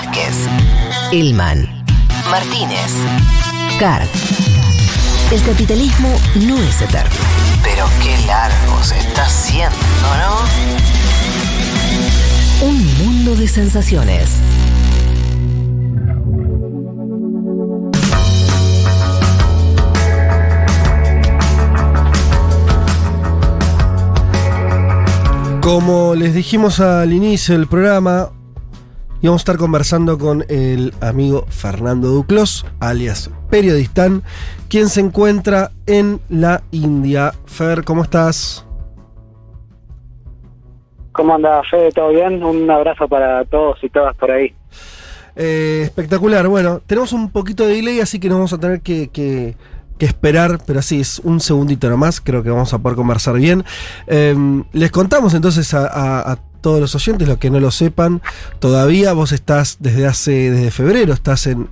Vázquez, Elman, Martínez, Card. El capitalismo no es eterno. Pero qué largo se está haciendo, ¿no? Un mundo de sensaciones. Como les dijimos al inicio del programa, íbamos a estar conversando con el amigo Fernando Duclos, alias Periodistán, quien se encuentra en la India. Fer, ¿cómo estás? ¿Cómo anda, Fede? ¿Todo bien? Un abrazo para todos y todas por ahí. Eh, espectacular. Bueno, tenemos un poquito de delay, así que nos vamos a tener que, que que esperar, pero así es un segundito nomás, creo que vamos a poder conversar bien. Em, les contamos entonces a, todos los oyentes, los que no lo sepan, todavía vos estás desde hace, desde febrero, estás en,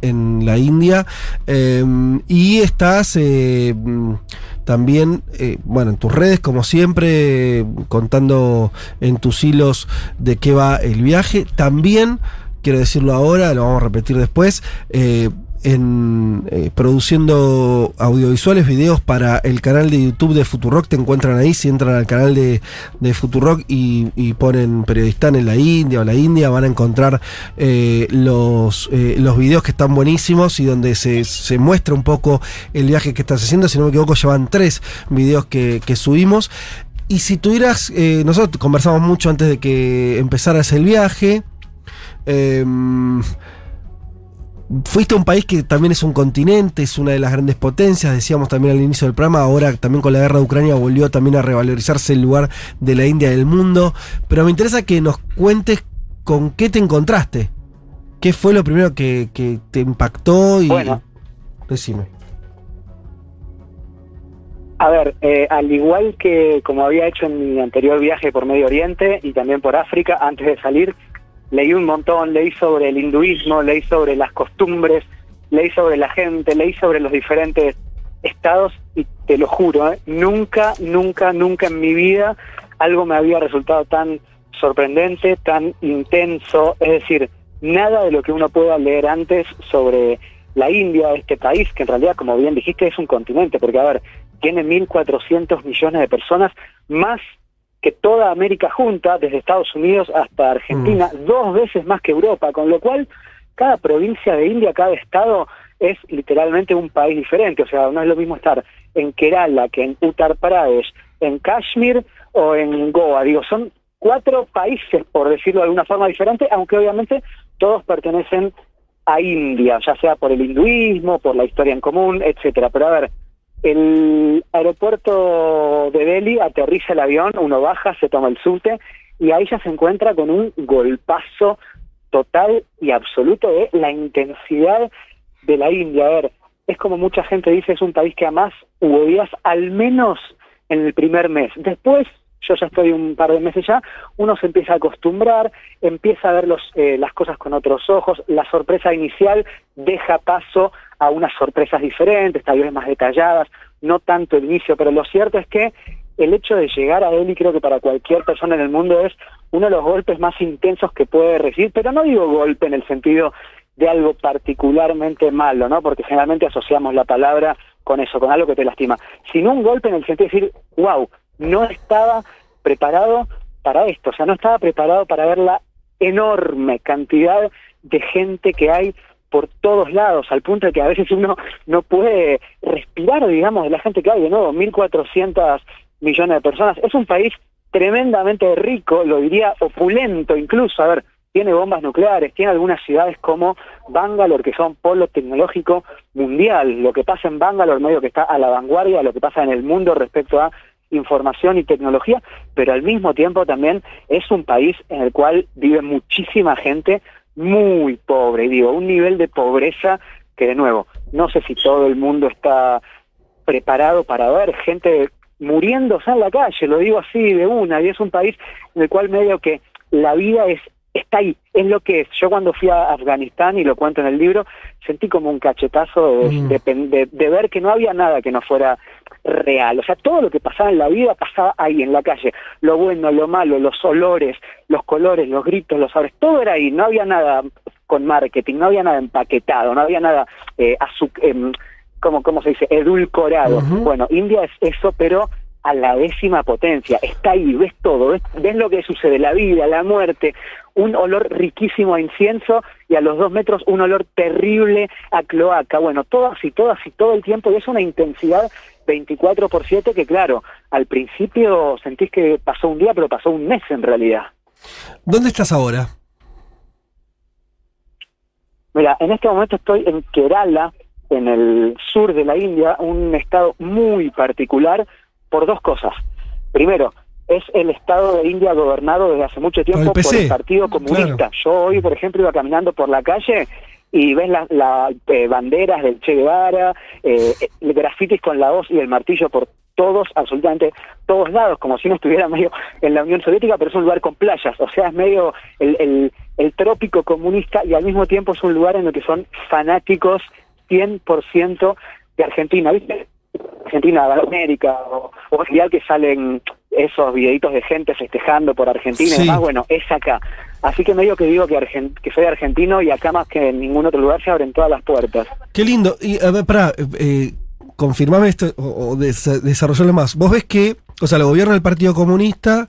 la India em, y estás em, también, eh, bueno, en tus redes, como siempre, contando en tus hilos de qué va el viaje. También, quiero decirlo ahora, lo vamos a repetir después, eh, en, eh, produciendo audiovisuales, videos para el canal de YouTube de Futurock. Te encuentran ahí, si entran al canal de, de Futurock y, ponen periodistán en la India o la India, van a encontrar eh, los, eh, los videos que están buenísimos y donde se, se, muestra un poco el viaje que estás haciendo. Si no me equivoco, llevan tres videos que, que subimos. Y si tuvieras, nosotros conversamos mucho antes de que empezaras el viaje. Fuiste a un país que también es un continente, es una de las grandes potencias, decíamos también al inicio del programa, ahora también con la guerra de Ucrania volvió también a revalorizarse el lugar de la India del mundo, pero me interesa que nos cuentes con qué te encontraste, qué fue lo primero que, te impactó y... Bueno. Decime. A ver, eh, al igual que como había hecho en mi anterior viaje por Medio Oriente y también por África, antes de salir, leí un montón, leí sobre el hinduismo, leí sobre las costumbres, leí sobre la gente, leí sobre los diferentes estados y te lo juro, ¿eh? nunca, nunca, nunca en mi vida algo me había resultado tan sorprendente, tan intenso, es decir, nada de lo que uno pueda leer antes sobre la India, este país, que en realidad, como bien dijiste, es un continente, porque, a ver, tiene 1.400 millones de personas, más que toda América junta, desde Estados Unidos hasta Argentina, mm. dos veces más que Europa, con lo cual cada provincia de India, cada estado es literalmente un país diferente, o sea, no es lo mismo estar en Kerala que en Uttar Pradesh, en Kashmir o en Goa, digo, son cuatro países, por decirlo de alguna forma diferente, aunque obviamente todos pertenecen a India, ya sea por el hinduismo, por la historia en común, etcétera. Pero a ver, el aeropuerto de Delhi aterriza el avión, uno baja, se toma el subte y ahí ya se encuentra con un golpazo total y absoluto de la intensidad de la India. A ver, es como mucha gente dice, es un país que además hubo días al menos en el primer mes. Después yo ya estoy un par de meses ya, uno se empieza a acostumbrar, empieza a ver los, eh, las cosas con otros ojos, la sorpresa inicial deja paso a unas sorpresas diferentes, tal vez más detalladas, no tanto el inicio, pero lo cierto es que el hecho de llegar a él, y creo que para cualquier persona en el mundo es uno de los golpes más intensos que puede recibir, pero no digo golpe en el sentido de algo particularmente malo, ¿no? Porque generalmente asociamos la palabra con eso, con algo que te lastima, sino un golpe en el sentido de decir, wow, no estaba preparado para esto, o sea, no estaba preparado para ver la enorme cantidad de gente que hay por todos lados, al punto de que a veces uno no puede respirar, digamos, de la gente que hay, de nuevo, 1.400 millones de personas. Es un país tremendamente rico, lo diría opulento incluso, a ver, tiene bombas nucleares, tiene algunas ciudades como Bangalore, que son polo tecnológico mundial. Lo que pasa en Bangalore, medio que está a la vanguardia lo que pasa en el mundo respecto a información y tecnología, pero al mismo tiempo también es un país en el cual vive muchísima gente muy pobre, y digo, un nivel de pobreza que de nuevo, no sé si todo el mundo está preparado para ver gente muriéndose en la calle, lo digo así de una, y es un país en el cual medio que la vida es está ahí, es lo que es. Yo cuando fui a Afganistán, y lo cuento en el libro, sentí como un cachetazo de, mm. de, ver que no había nada que no fuera real. O sea, todo lo que pasaba en la vida pasaba ahí, en la calle. Lo bueno, lo malo, los olores, los colores, los gritos, los sabores, todo era ahí. No había nada con marketing, no había nada empaquetado, no había nada eh, em, como, ¿cómo se dice? Edulcorado. Bueno, India es eso, pero a la décima potencia. Está ahí, ves todo, ves, ves, lo que sucede, la vida, la muerte, un olor riquísimo a incienso y a los dos metros un olor terrible a cloaca. Bueno, todo así, todo así, todo el tiempo y es una intensidad 24 por 7 que claro, al principio sentís que pasó un día, pero pasó un mes en realidad. ¿Dónde estás ahora? Mira, en este momento estoy en Kerala, en el sur de la India, un estado muy particular por dos cosas. Primero, es el estado de India gobernado desde hace mucho tiempo por el, Partido Comunista. Yo hoy, por ejemplo, iba caminando por la calle y ves las la, eh, banderas del Che Guevara, eh, grafitis con la hoz y el martillo por todos, absolutamente todos lados, como si no estuviera medio en la Unión Soviética, pero es un lugar con playas, o sea, es medio el, el, el trópico comunista y al mismo tiempo es un lugar en el que son fanáticos 100% de Argentina, ¿viste? Argentina, América, o, o que salen esos videitos de gente festejando por Argentina y demás, bueno, es acá. Así que medio que digo que, que soy argentino y acá más que en ningún otro lugar se abren todas las puertas. Qué lindo. Y a ver, para eh, confirmame esto o, desarrollarlo más. Vos ves que, o sea, el gobierno del Partido Comunista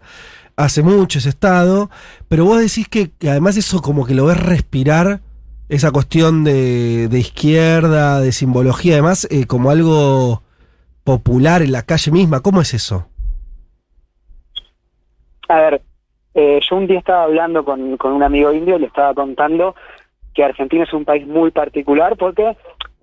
hace mucho ese Estado, pero vos decís que, además eso como que lo ves respirar, esa cuestión de, izquierda, de simbología, además, eh, como algo popular en la calle misma. ¿Cómo es eso? A ver, eh, yo un día estaba hablando con, con un amigo indio y le estaba contando que Argentina es un país muy particular porque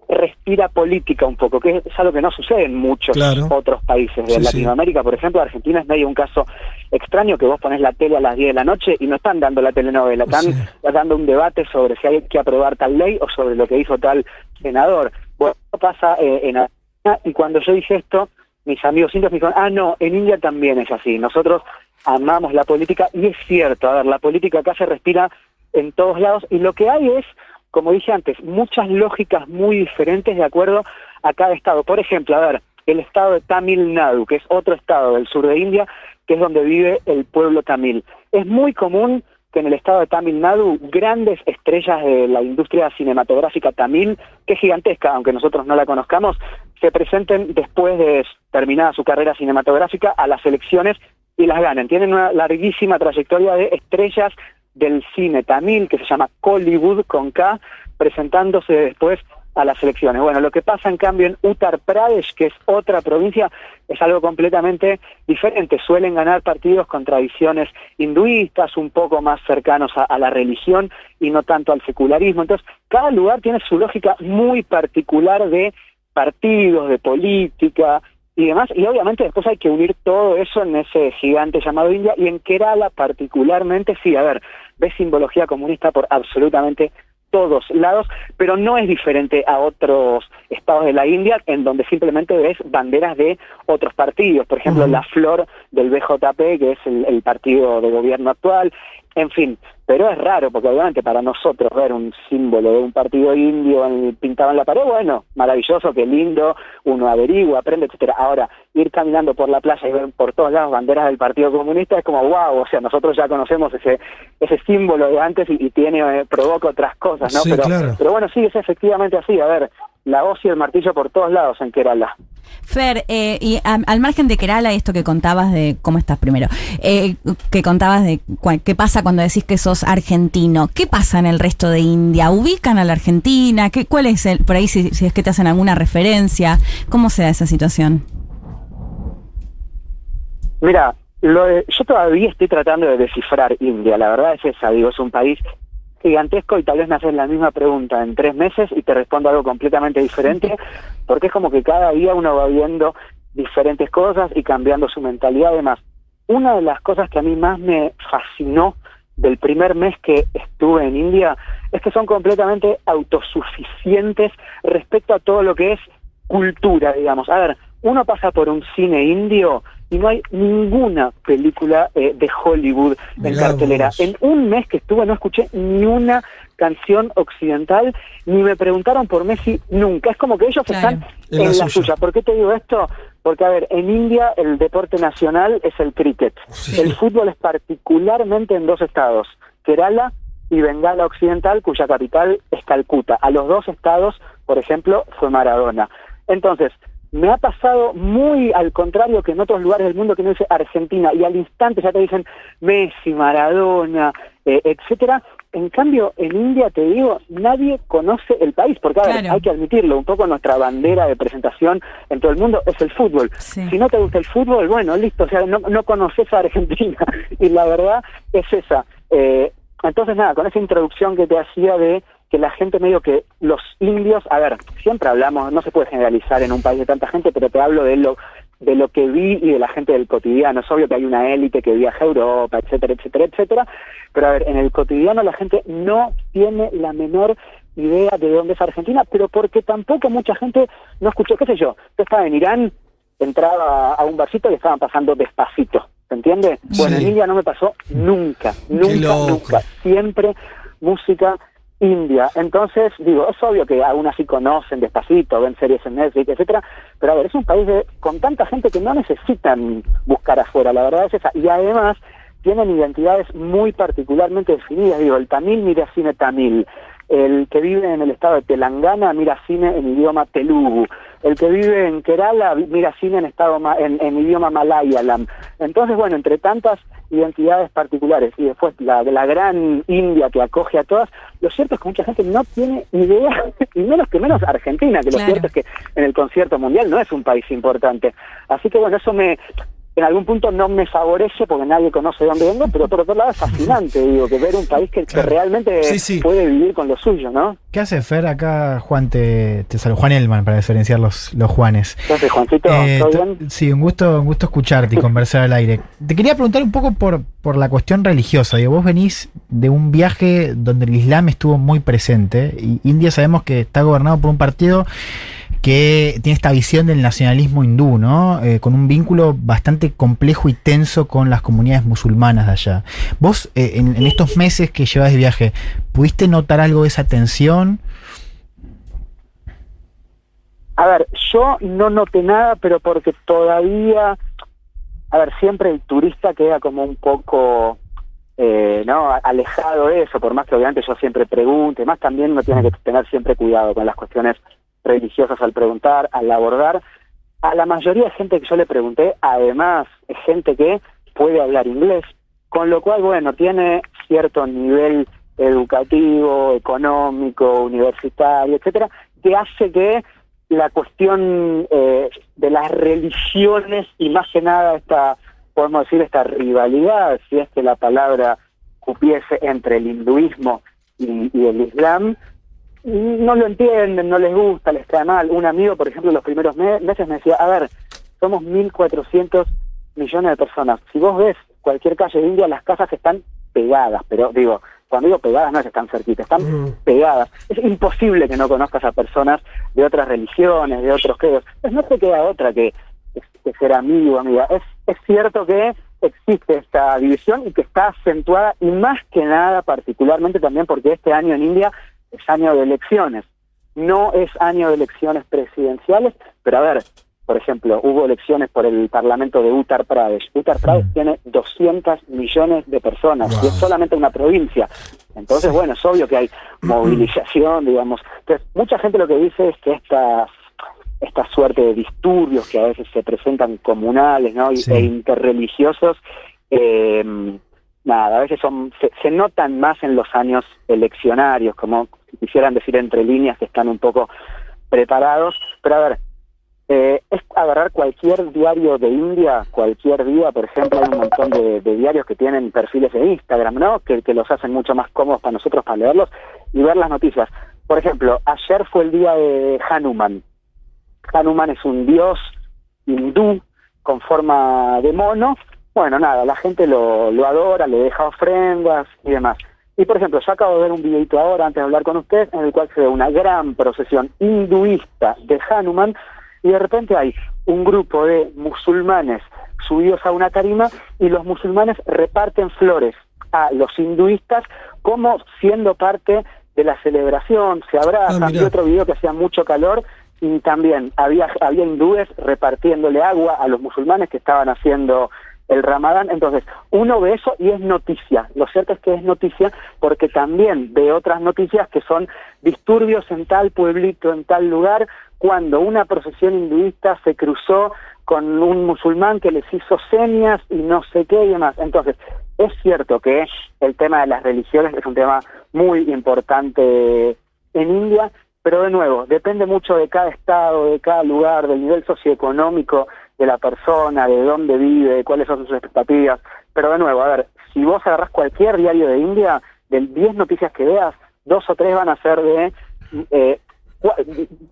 respira política un poco, que es algo que no sucede en muchos otros países de Latinoamérica. Por ejemplo, Argentina es medio un caso extraño que vos pones la tele a las 10 de la noche y no están dando la telenovela, están dando un debate sobre si hay que aprobar tal ley o sobre lo que hizo tal senador. Bueno, pasa eh, en Argentina y cuando yo dije esto, mis amigos indios me dijeron, ah, no, en India también es así. Nosotros amamos la política y es cierto, a ver, la política acá se respira en todos lados y lo que hay es, como dije antes, muchas lógicas muy diferentes de acuerdo a cada estado. Por ejemplo, a ver, el estado de Tamil Nadu, que es otro estado del sur de India, que es donde vive el pueblo tamil. Es muy común que en el estado de Tamil Nadu grandes estrellas de la industria cinematográfica tamil, que es gigantesca, aunque nosotros no la conozcamos, se presenten después de terminada su carrera cinematográfica a las elecciones y las ganan. Tienen una larguísima trayectoria de estrellas del cine tamil que se llama Hollywood con K, presentándose después a las elecciones. Bueno, lo que pasa en cambio en Uttar Pradesh, que es otra provincia, es algo completamente diferente. Suelen ganar partidos con tradiciones hinduistas, un poco más cercanos a, a, la religión y no tanto al secularismo. Entonces, cada lugar tiene su lógica muy particular de partidos, de política, y demás. Y obviamente después hay que unir todo eso en ese gigante llamado India y en Kerala particularmente, sí, a ver, ves simbología comunista por absolutamente todos lados, pero no es diferente a otros estados de la India en donde simplemente ves banderas de otros partidos, por ejemplo, la flor del BJP, que es el partido de gobierno actual, en fin, pero es raro, porque obviamente para nosotros ver un símbolo de un partido indio pintado en la pared, bueno, maravilloso, qué lindo, uno averigua, aprende, etcétera. Ahora, ir caminando por la playa y ver por todos lados banderas del Partido Comunista es como wow, o sea, nosotros ya conocemos ese ese símbolo de antes y, tiene eh, provoca otras cosas, ¿no? pero, pero bueno, sí, es efectivamente así, a ver, la hoz y el martillo por todos lados en Kerala. Fer, eh, y al margen de Kerala, esto que contabas de, ¿cómo estás primero? Eh, que contabas de qué pasa cuando decís que sos argentino. ¿Qué pasa en el resto de India? ¿Ubican a la Argentina? ¿Qué, ¿Cuál es el, por ahí si, es que te hacen alguna referencia? ¿Cómo se da esa situación? Mira, yo todavía estoy tratando de descifrar India, la verdad es esa, digo, es un país gigantesco y tal vez me haces la misma pregunta en tres meses y te respondo algo completamente diferente, porque es como que cada día uno va viendo diferentes cosas y cambiando su mentalidad. Además, una de las cosas que a mí más me fascinó del primer mes que estuve en India es que son completamente autosuficientes respecto a todo lo que es cultura, digamos. A ver, uno pasa por un cine indio y no hay ninguna película eh, de Hollywood en cartelera. En un mes que estuve no escuché ni una canción occidental, ni me preguntaron por Messi nunca. Es como que ellos están en, la, suya. ¿Por qué te digo esto? Porque, a ver, en India el deporte nacional es el cricket. El fútbol es particularmente en dos estados, Kerala y Bengala Occidental, cuya capital es Calcuta. A los dos estados, por ejemplo, fue Maradona. Entonces, me ha pasado muy al contrario que en otros lugares del mundo que no dice Argentina y al instante ya te dicen Messi, Maradona, eh, etcétera. En cambio, en India, te digo, nadie conoce el país, porque a ver, Claro. hay que admitirlo, un poco nuestra bandera de presentación en todo el mundo es el fútbol. Sí. Si no te gusta el fútbol, bueno, listo, o sea, no, no conoces a Argentina. Y la verdad es esa. Eh, entonces, nada, con esa introducción que te hacía de que la gente medio que los indios, a ver, siempre hablamos, no se puede generalizar en un país de tanta gente, pero te hablo de lo de lo que vi y de la gente del cotidiano. Es obvio que hay una élite que viaja a Europa, etcétera, etcétera, etcétera, pero a ver, en el cotidiano la gente no tiene la menor idea de dónde es Argentina, pero porque tampoco mucha gente no escuchó, qué sé yo, yo estaba en Irán, entraba a un barcito y estaban pasando despacito, ¿se entiende? Bueno, en. India no me pasó nunca, nunca, nunca, siempre música india. Entonces, digo, es obvio que aún así conocen despacito, ven series en Netflix, etcétera, pero a ver, es un país de, con tanta gente que no necesitan buscar afuera, la verdad es esa. Y además tienen identidades muy particularmente definidas. Digo, el tamil mira cine tamil, el que vive en el estado de Telangana mira cine en idioma telugu, el que vive en Kerala mira cine en estado ma- en, en idioma malayalam. Entonces, bueno, entre tantas identidades particulares y después la de la gran India que acoge a todas, lo cierto es que mucha gente no tiene idea, y menos que menos Argentina, que lo cierto es que en el concierto mundial no es un país importante. Así que bueno, eso me en algún punto no me favorece porque nadie conoce de dónde vengo, pero por otro lado es fascinante, digo, que ver un país que, realmente Sí, sí. puede vivir con lo suyo, ¿no? ¿Qué hace Fer acá? Juan te, te saluda. Juan Elman, para diferenciar los, los Juanes. Entonces, Juancito, Eh, ¿todo to- bien? sí, un gusto, un gusto escucharte y conversar al aire. Te quería preguntar un poco por, por la cuestión religiosa. Digo, vos venís de un viaje donde el Islam estuvo muy presente. Y India sabemos que está gobernado por un partido que tiene esta visión del nacionalismo hindú, ¿no? Eh, con un vínculo bastante complejo y tenso con las comunidades musulmanas de allá. Vos, eh, en, en estos meses que llevas de viaje, ¿pudiste notar algo de esa tensión? A ver, yo no noté nada, pero porque todavía, a ver, siempre el turista queda como un poco, eh, ¿no? Alejado de eso, por más que obviamente yo siempre pregunte, más también uno tiene que tener siempre cuidado con las cuestiones religiosas al preguntar, al abordar. A la mayoría de gente que yo le pregunté, además, es gente que puede hablar inglés, con lo cual, bueno, tiene cierto nivel educativo, económico, universitario, etcétera, que hace que la cuestión eh, de las religiones y más que nada esta, podemos decir, esta rivalidad, si es que la palabra cupiese entre el hinduismo y, el islam, no lo entienden, no les gusta, les cae mal. Un amigo, por ejemplo, los primeros me- meses me decía, a ver, somos 1.400 millones de personas. Si vos ves cualquier calle de India, las casas están pegadas, pero digo, cuando digo pegadas no es que están cerquitas, están pegadas. Es imposible que no conozcas a personas de otras religiones, de otros credos. Pues no te queda otra que, que ser amigo, amiga. Es, es cierto que existe esta división y que está acentuada y más que nada particularmente también porque este año en India es año de elecciones. No es año de elecciones presidenciales, pero a ver, por ejemplo, hubo elecciones por el Parlamento de Uttar Pradesh. Uttar Pradesh Mm. tiene 200 millones de personas y es solamente una provincia. Entonces, bueno, es obvio que hay movilización, digamos. Entonces, mucha gente lo que dice es que estas esta suerte de disturbios que a veces se presentan comunales ¿no? y, Sí. e interreligiosos, eh, nada, a veces son se, se notan más en los años eleccionarios, como si quisieran decir entre líneas que están un poco preparados. Pero a ver, eh, es agarrar cualquier diario de India, cualquier día, por ejemplo, hay un montón de, diarios que tienen perfiles de Instagram, ¿no? Que, los hacen mucho más cómodos para nosotros para leerlos y ver las noticias. Por ejemplo, ayer fue el día de Hanuman. Hanuman es un dios hindú con forma de mono. Bueno, nada, la gente lo, adora, le deja ofrendas y demás. Y por ejemplo, yo acabo de ver un videito ahora antes de hablar con ustedes en el cual se ve una gran procesión hinduista de Hanuman y de repente hay un grupo de musulmanes subidos a una tarima y los musulmanes reparten flores a los hinduistas como siendo parte de la celebración, se abrazan, Ah, otro video que hacía mucho calor y también había había hindúes repartiéndole agua a los musulmanes que estaban haciendo el ramadán. Entonces, uno ve eso y es noticia. Lo cierto es que es noticia porque también ve otras noticias que son disturbios en tal pueblito, en tal lugar, cuando una procesión hinduista se cruzó con un musulmán que les hizo señas y no sé qué y demás. Entonces, es cierto que el tema de las religiones es un tema muy importante en India, pero de nuevo, depende mucho de cada estado, de cada lugar, del nivel socioeconómico de la persona, de dónde vive, de cuáles son sus expectativas. Pero de nuevo, a ver, si vos agarrás cualquier diario de India, de 10 noticias que veas, dos o tres van a ser de eh,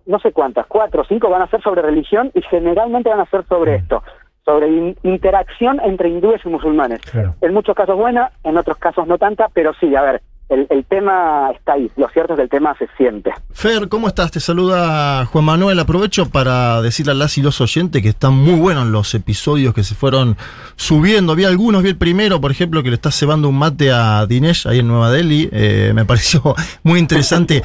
no sé cuántas, cuatro o cinco van a ser sobre religión y generalmente van a ser sobre esto, sobre interacción entre hindúes y musulmanes. En muchos casos buena, en otros casos no tanta, pero sí, a ver, el, tema está ahí, lo cierto es que el tema se siente. Fer, ¿cómo estás? Te saluda Juan Manuel. Aprovecho para decirle a las y los oyentes que están muy buenos los episodios que se fueron subiendo. Vi algunos, vi el primero, por ejemplo, que le está cebando un mate a Dinesh ahí en Nueva Delhi. Eh, me pareció muy interesante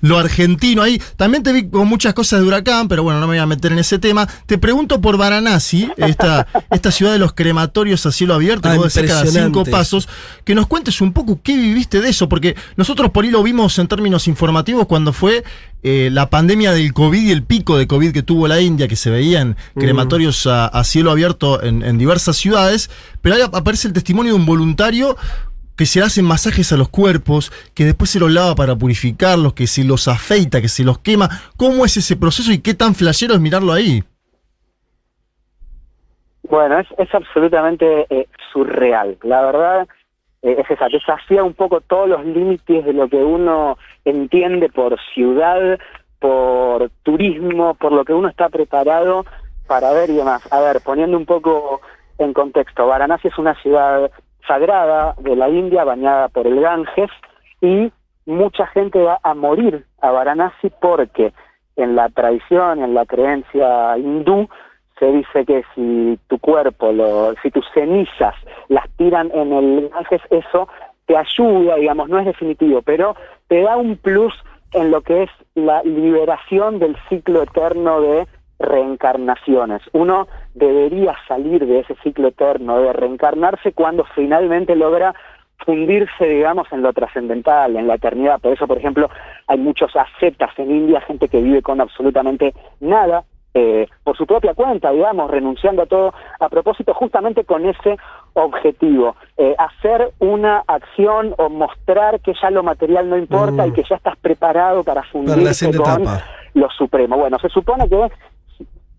lo argentino ahí. También te vi con muchas cosas de huracán, pero bueno, no me voy a meter en ese tema. Te pregunto por Varanasi, esta, esta ciudad de los crematorios a cielo abierto, ah, que cada cinco pasos, que nos cuentes un poco qué viviste de eso, porque nosotros por ahí lo vimos en términos informativos cuando fue eh, la pandemia del COVID y el pico de COVID que tuvo la India, que se veían crematorios a, cielo abierto en, diversas ciudades, pero ahí aparece el testimonio de un voluntario que se hacen masajes a los cuerpos, que después se los lava para purificarlos, que se los afeita, que se los quema. ¿Cómo es ese proceso y qué tan flashero es mirarlo ahí? Bueno, es, es absolutamente eh, surreal. La verdad, eh, es esa, desafía un poco todos los límites de lo que uno entiende por ciudad, por turismo, por lo que uno está preparado para ver y demás. A ver, poniendo un poco en contexto, Varanasi es una ciudad sagrada de la India, bañada por el Ganges, y mucha gente va a morir a Varanasi porque en la tradición, en la creencia hindú, se dice que si tu cuerpo, lo, si tus cenizas las tiran en el Ganges, eso te ayuda, digamos, no es definitivo, pero te da un plus en lo que es la liberación del ciclo eterno de reencarnaciones. Uno debería salir de ese ciclo eterno de reencarnarse cuando finalmente logra fundirse, digamos, en lo trascendental, en la eternidad. Por eso, por ejemplo, hay muchos ascetas en India, gente que vive con absolutamente nada, eh, por su propia cuenta, digamos, renunciando a todo, a propósito justamente con ese objetivo, eh, hacer una acción o mostrar que ya lo material no importa y mm. que ya estás preparado para fundirse con lo supremo. Bueno, se supone que,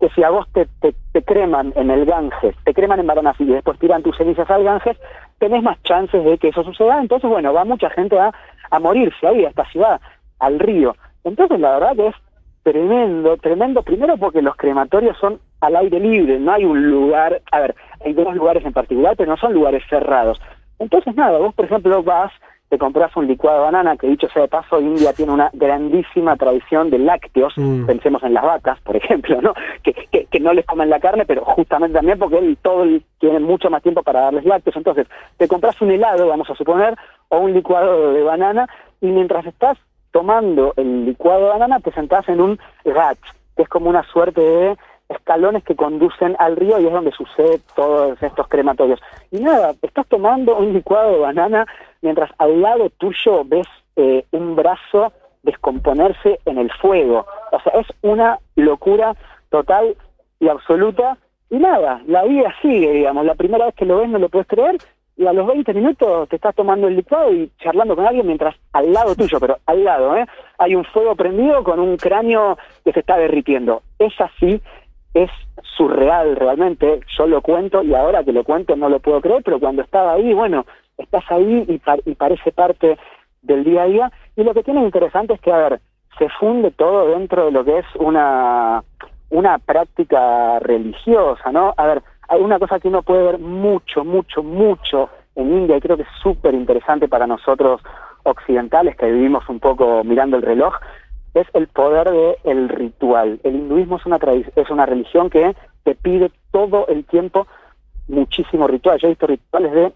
que si a vos te, te, creman en el Ganges, te creman en Varanasi y después tiran tus cenizas al Ganges, tenés más chances de que eso suceda, entonces bueno, va mucha gente a, a morirse ahí, a esta ciudad, al río. Entonces la verdad que es tremendo, tremendo, primero porque los crematorios son al aire libre, no hay un lugar, a ver, hay dos lugares en particular, pero no son lugares cerrados. Entonces, nada, vos, por ejemplo, vas, te compras un licuado de banana, que dicho sea de paso, India tiene una grandísima tradición de lácteos, mm. pensemos en las vacas, por ejemplo, ¿no? Que, que, que, no les comen la carne, pero justamente también porque él todo tiene mucho más tiempo para darles lácteos. Entonces, te compras un helado, vamos a suponer, o un licuado de banana, y mientras estás tomando el licuado de banana te sentás en un gat, que es como una suerte de escalones que conducen al río y es donde sucede todos estos crematorios. Y nada, estás tomando un licuado de banana mientras al lado tuyo ves eh, un brazo descomponerse en el fuego. O sea, es una locura total y absoluta. Y nada, la vida sigue, digamos. La primera vez que lo ves no lo puedes creer y a los 20 minutos te estás tomando el licuado y charlando con alguien mientras al lado tuyo, pero al lado, ¿eh? hay un fuego prendido con un cráneo que se está derritiendo. Es así, es surreal realmente, yo lo cuento y ahora que lo cuento no lo puedo creer, pero cuando estaba ahí, bueno, estás ahí y, y parece parte del día a día. Y lo que tiene interesante es que, a ver, se funde todo dentro de lo que es una, una práctica religiosa, ¿no? A ver, una cosa que uno puede ver mucho, mucho, mucho en India y creo que es súper interesante para nosotros occidentales que vivimos un poco mirando el reloj, es el poder del ritual. El hinduismo es una, es una religión que te pide todo el tiempo muchísimo ritual. Yo he visto rituales de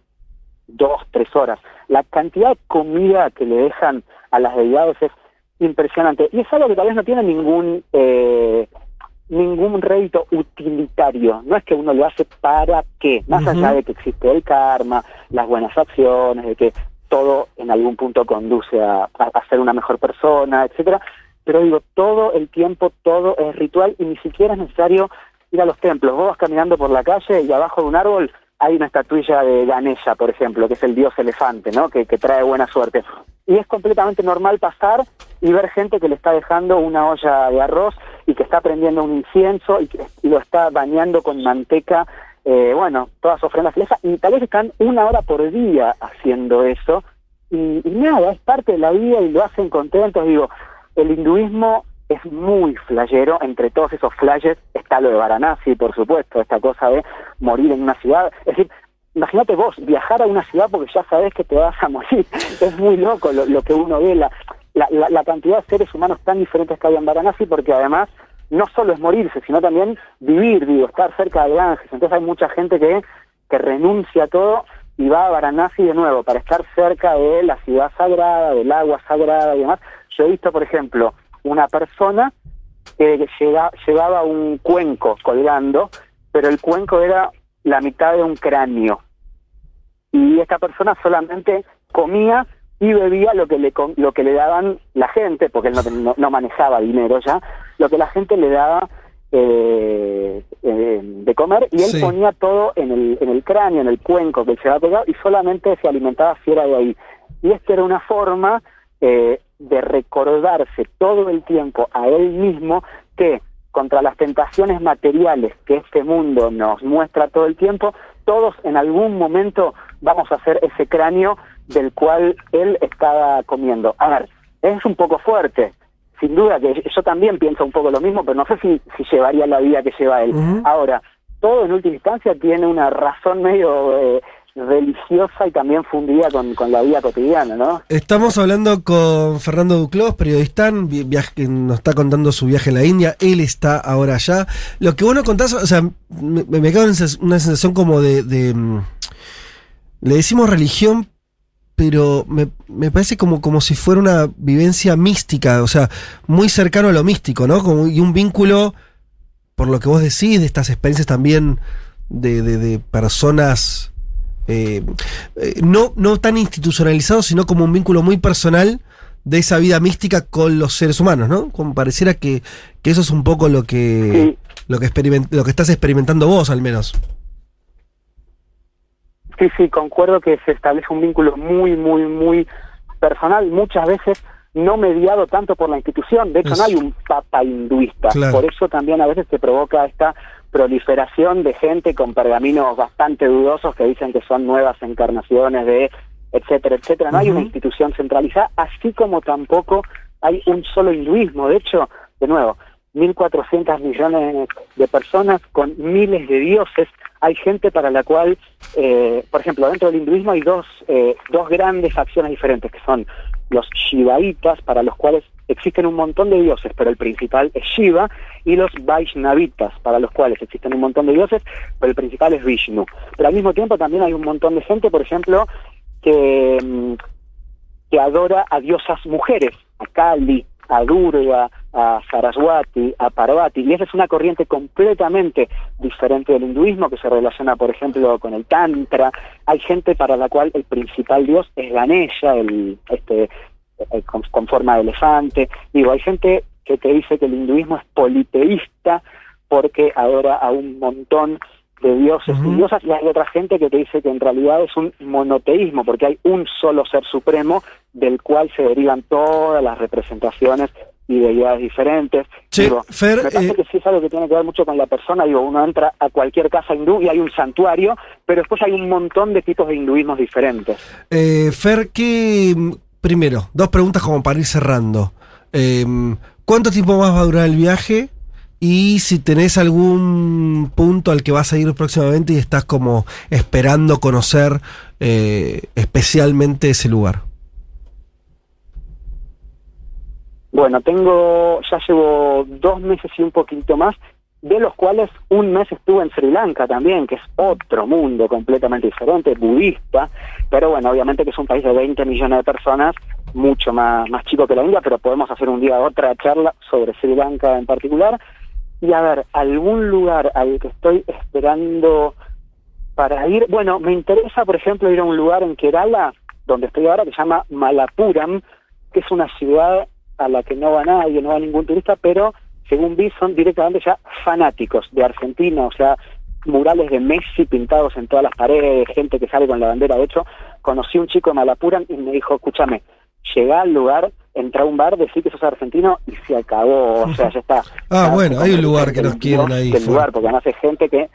dos, tres horas. La cantidad de comida que le dejan a las deidades es impresionante. Y es algo que tal vez no tiene ningún... Eh, ningún rédito utilitario. No es que uno lo hace para qué, más allá de que existe el karma, las buenas acciones, de que todo en algún punto conduce a, a- a ser una mejor persona, etcétera. Pero digo, todo el tiempo, todo es ritual y ni siquiera es necesario ir a los templos. Vos vas caminando por la calle y abajo de un árbol hay una estatuilla de Ganesha, por ejemplo, que es el dios elefante, ¿no? Que, que trae buena suerte. Y es completamente normal pasar y ver gente que le está dejando una olla de arroz y que está prendiendo un incienso y, que, y lo está bañando con manteca, eh, bueno, todas ofrendas fiestas, y tal vez están una hora por día haciendo eso, y, y nada, es parte de la vida y lo hacen contentos, digo, el hinduismo es muy flayero, entre todos esos flashes está lo de Varanasi, por supuesto, esta cosa de morir en una ciudad, es decir, imagínate vos, viajar a una ciudad porque ya sabes que te vas a morir, es muy loco lo, lo que uno ve, la, la, cantidad de seres humanos tan diferentes que hay en Varanasi, porque además no solo es morirse, sino también vivir, digo, estar cerca de Ganges, entonces hay mucha gente que, que renuncia a todo y va a Varanasi de nuevo para estar cerca de la ciudad sagrada, del agua sagrada y demás. Yo he visto, por ejemplo, una persona que llega- llevaba un cuenco colgando, pero el cuenco era la mitad de un cráneo. Y esta persona solamente comía y bebía lo que le lo que le daban la gente, porque él no, no- no manejaba dinero ya, lo que la gente le daba eh, eh, de comer y él Sí. ponía todo en el, en el cráneo, en el cuenco que se había pegado y solamente se alimentaba si era de ahí. Y esta era una forma eh, de recordarse todo el tiempo a él mismo que contra las tentaciones materiales que este mundo nos muestra todo el tiempo, todos en algún momento vamos a hacer ese cráneo del cual él estaba comiendo. A ver, es un poco fuerte, sin duda que yo también pienso un poco lo mismo, pero no sé si, si llevaría la vida que lleva él. Ahora, todo en última instancia tiene una razón medio eh, religiosa y también fundida con, con la vida cotidiana, ¿no? Estamos hablando con Fernando Duclos, periodista, que nos está contando su viaje a la India. Él está ahora allá. Lo que vos nos contás, o sea, me, me queda una sensación como de, de, mm, Le decimos religión, pero me, me parece como, como si fuera una vivencia mística, o sea, muy cercano a lo místico, ¿no? Como, y un vínculo, por lo que vos decís, de estas experiencias también de, de- de personas eh, eh, no, no tan institucionalizados, sino como un vínculo muy personal de esa vida mística con los seres humanos, ¿no? Como pareciera que, que eso es un poco lo que, Sí. lo, que experiment- lo que estás experimentando vos, al menos. Sí, sí, concuerdo que se establece un vínculo muy, muy, muy personal, muchas veces no mediado tanto por la institución. De hecho, no hay un papa hinduista. Claro. Por eso también a veces se provoca esta proliferación de gente con pergaminos bastante dudosos que dicen que son nuevas encarnaciones de etcétera, etcétera. No hay una institución centralizada, así como tampoco hay un solo hinduismo. De hecho, de nuevo, 1.400 millones de personas con miles de dioses. Hay gente para la cual, eh, por ejemplo, dentro del hinduismo hay dos, eh, dos grandes facciones diferentes, que son los shivaitas, para los cuales existen un montón de dioses, pero el principal es Shiva, y los Vaishnavitas, para los cuales existen un montón de dioses, pero el principal es Vishnu. Pero al mismo tiempo también hay un montón de gente, por ejemplo, que, mm, que adora a diosas mujeres, a Kali, a Durga, a Saraswati, a Parvati, y esa es una corriente completamente diferente del hinduismo que se relaciona, por ejemplo, con el Tantra. Hay gente para la cual el principal dios es Ganesha, el, este, con, con forma de elefante. Digo, hay gente que te dice que el hinduismo es politeísta porque adora a un montón de dioses Ujú. y diosas, y hay otra gente que te dice que en realidad es un monoteísmo, porque hay un solo ser supremo del cual se derivan todas las representaciones y deidades diferentes. Che, Digo, Fer, me parece eh, que sí es algo que tiene que ver mucho con la persona. Digo, uno entra a cualquier casa hindú y hay un santuario, pero después hay un montón de tipos de hinduismos diferentes. Eh, Fer, ¿qué. Primero, dos preguntas como para ir cerrando. Eh, ¿Cuánto tiempo más va a durar el viaje? Y si tenés algún punto al que vas a ir próximamente y estás como esperando conocer eh, especialmente ese lugar. Bueno, tengo, ya llevo dos meses y un poquito más, de los cuales un mes estuve en Sri Lanka también, que es otro mundo completamente diferente, budista, pero bueno, obviamente que es un país de 20 millones de personas, mucho más, más chico que la India, pero podemos hacer un día otra charla sobre Sri Lanka en particular. Y a ver, algún lugar al que estoy esperando para ir, bueno, me interesa, por ejemplo, ir a un lugar en Kerala, donde estoy ahora, que se llama Malapuram, que es una ciudad a la que no va nadie, no va ningún turista, pero según vi son directamente ya fanáticos de Argentina, o sea, murales de Messi pintados en todas las paredes, gente que sale con la bandera. De hecho, conocí un chico de Malapuram y me dijo, escúchame, llega al lugar, entra a un bar, decir que sos argentino y se acabó, o sea, ya está. Ah, bueno, hay un lugar que nos quieren ahí, fuerte. lugar, porque además es gente que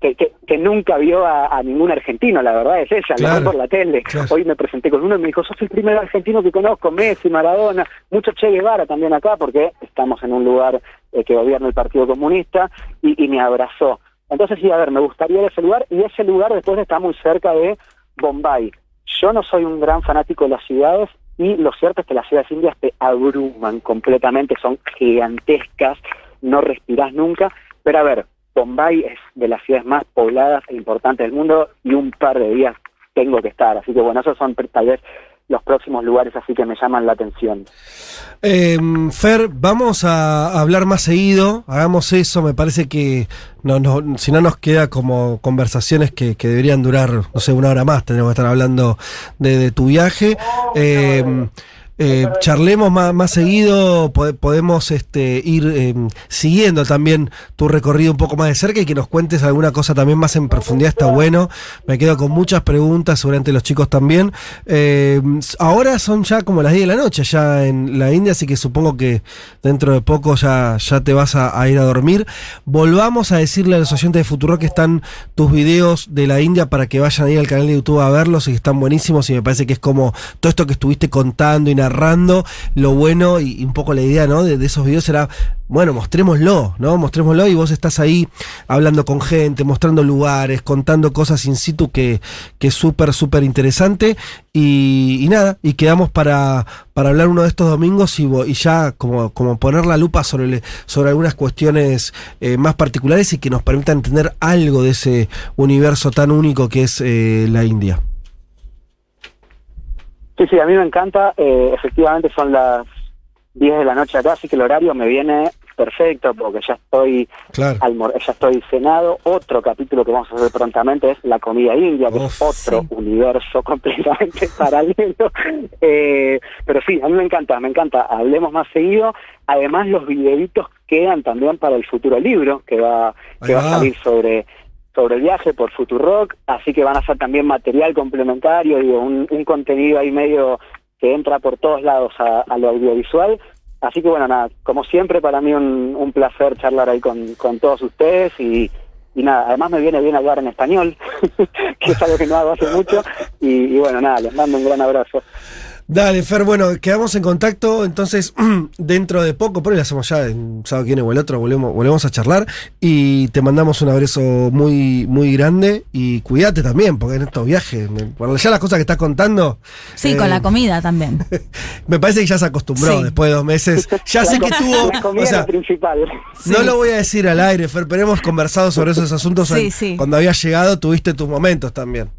que, que, que nunca vio a, a ningún argentino, la verdad es esa, lo Claro, por la tele. claro. Hoy me presenté con uno y me dijo, sos el primer argentino que conozco, Messi, Maradona, mucho Che Guevara también acá, porque estamos en un lugar eh, que gobierna el Partido Comunista, y, y me abrazó. Entonces, sí, a ver, me gustaría ir a ese lugar, y ese lugar después está muy cerca de Bombay. Yo no soy un gran fanático de las ciudades, y lo cierto es que las ciudades indias te abruman completamente, son gigantescas, no respirás nunca, pero a ver, Bombay es de las ciudades más pobladas e importantes del mundo y un par de días tengo que estar, así que bueno, esos son tal vez los próximos lugares así que me llaman la atención. Eh, Fer, vamos a hablar más seguido, hagamos eso, me parece que no, no, si no nos queda como conversaciones que, que deberían durar, no sé, una hora más, tenemos que estar hablando de, de tu viaje. Eh, eh, charlemos más, más seguido, po- podemos este, ir eh, siguiendo también tu recorrido un poco más de cerca y que nos cuentes alguna cosa también más en profundidad, está bueno. Me quedo con muchas preguntas, seguramente los chicos también. Eh, ahora son ya como las 10 de la noche, ya en la India, así que supongo que dentro de poco ya, ya te vas a, a ir a dormir. Volvamos a decirle a los oyentes de Futuro que están tus videos de la India para que vayan ahí al canal de YouTube a verlos y que están buenísimos y me parece que es como todo esto que estuviste contando y narrando, lo bueno y, un poco la idea ¿no? de, esos videos era, bueno, mostrémoslo, ¿no? Mostrémoslo y vos estás ahí hablando con gente, mostrando lugares, contando cosas in situ que, que es súper, súper interesante y, nada, y quedamos para, para hablar uno de estos domingos y, ya como, como poner la lupa sobre, sobre algunas cuestiones eh, más particulares y que nos permitan entender algo de ese universo tan único que es eh, la India. Sí, sí, a mí me encanta, eh, efectivamente son las 10 de la noche acá, así que el horario me viene perfecto porque ya estoy Claro. ya estoy cenado. Otro capítulo que vamos a hacer prontamente es la comida india, que Uf, es otro universo completamente paralelo. Eh, pero sí, a mí me encanta, me encanta. Hablemos más seguido. Además, los videitos quedan también para el futuro libro que va, que va a salir sobre sobre el viaje por Futurock, así que van a ser también material complementario, digo, un, un contenido ahí medio que entra por todos lados a, lo audiovisual. Así que bueno, nada, como siempre para mí un, un placer charlar ahí con, con todos ustedes y, y nada, además me viene bien hablar en español, que es algo que no hago hace mucho, y bueno, nada, les mando un gran abrazo. Dale, Fer, bueno, quedamos en contacto, entonces dentro de poco, por ahí lo hacemos ya, en sábado que viene o el otro, volvemos, volvemos a charlar y te mandamos un abrazo muy, muy grande y cuídate también, porque en estos viajes, me- por ya las cosas que estás contando, Sí, eh, con la comida también. me parece que ya se acostumbró Sí. después de dos meses, ya sé que estuvo, La comida o es sea, lo principal. no lo voy a decir al aire, Fer, pero hemos conversado sobre esos asuntos Sí, en- sí. cuando habías llegado, tuviste tus momentos también.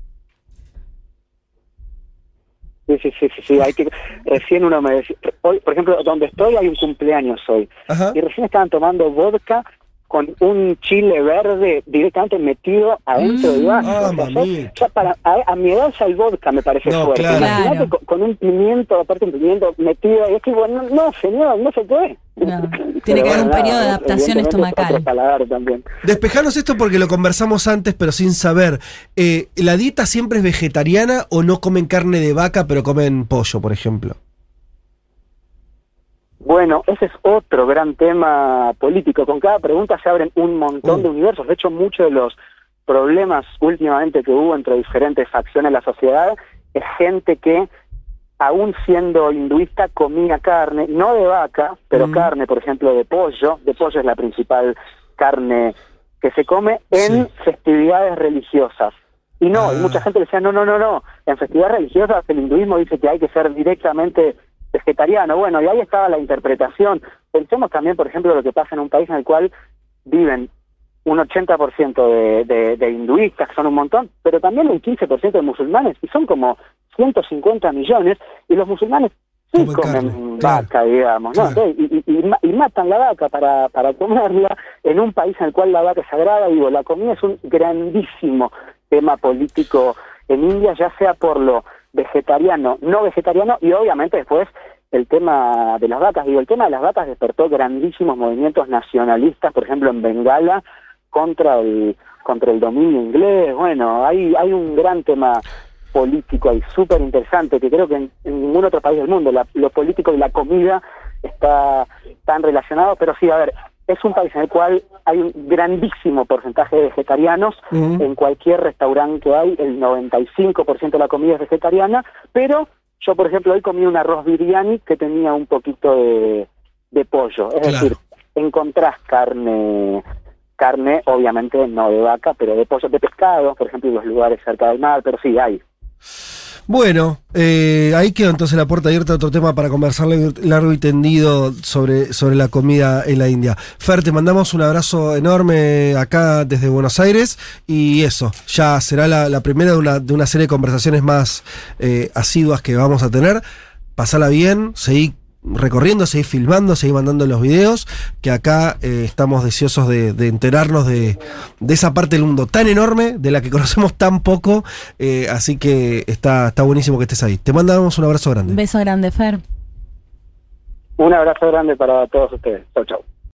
Sí, sí, sí, sí, sí, hay que, recién uno me decía, hoy, por ejemplo, donde estoy hay un cumpleaños hoy, Ajá. y recién estaban tomando vodka con un chile verde directamente metido adentro del vaso. Ah, O sea, para, a, a mi edad ya el vodka me parece No, fuerte. claro. Imagínate con, con un pimiento, aparte un pimiento metido, y es que bueno, no, señor, no se puede. No, tiene que haber un nada, periodo de adaptación estomacal. Despejanos esto porque lo conversamos antes, pero sin saber. Eh, ¿La dieta siempre es vegetariana o no comen carne de vaca, pero comen pollo, por ejemplo? Bueno, ese es otro gran tema político. Con cada pregunta se abren un montón Uh. de universos. De hecho, muchos de los problemas últimamente que hubo entre diferentes facciones de la sociedad es gente que, aún siendo hinduista, comía carne, no de vaca, pero Mm. carne, por ejemplo, de pollo. De pollo es la principal carne que se come en Sí. festividades religiosas. Y no, Ah. y mucha gente decía, no, no, no, no, en festividades religiosas el hinduismo dice que hay que ser directamente vegetariano. Bueno, y ahí estaba la interpretación. Pensemos también, por ejemplo, lo que pasa en un país en el cual viven un 80% de, de, de hinduistas, que son un montón, pero también un 15% de musulmanes, y son como 150 millones, y los musulmanes sí Comen comen carne, claro. vaca, digamos, ¿no? Claro. Y, y matan la vaca para, para comerla, en un país en el cual la vaca es sagrada, digo, la comida es un grandísimo tema político en India, ya sea por lo vegetariano, no vegetariano, y obviamente después el tema de las vacas. Digo, el tema de las vacas despertó grandísimos movimientos nacionalistas, por ejemplo, en Bengala, contra el, contra el dominio inglés. Bueno, hay, hay un gran tema político ahí, súper interesante, que creo que en, ningún otro país del mundo la, lo político y la comida está tan relacionado, pero sí, a ver, es un país en el cual hay un grandísimo porcentaje de vegetarianos. En cualquier restaurante que hay, el 95% de la comida es vegetariana, pero yo, por ejemplo, hoy comí un arroz biryani que tenía un poquito de, de pollo. Es decir, encontrás carne, carne, obviamente no de vaca, pero de pollo, de pescado, por ejemplo, en los lugares cerca del mar, pero sí hay. Bueno, eh, ahí quedó entonces la puerta abierta a otro tema para conversar largo y tendido sobre, sobre la comida en la India. Fer, te mandamos un abrazo enorme acá desde Buenos Aires y eso, ya será la, primera de una, de una, serie de conversaciones más eh, asiduas que vamos a tener. Pasala bien, seguí recorriendo, seguir filmando, seguir mandando los videos, que acá eh, estamos deseosos de, enterarnos de, esa parte del mundo tan enorme, de la que conocemos tan poco, eh, así que está, está buenísimo que estés ahí. Te mandamos un abrazo grande. Beso grande, Fer. Un abrazo grande para todos ustedes. Chau, chau.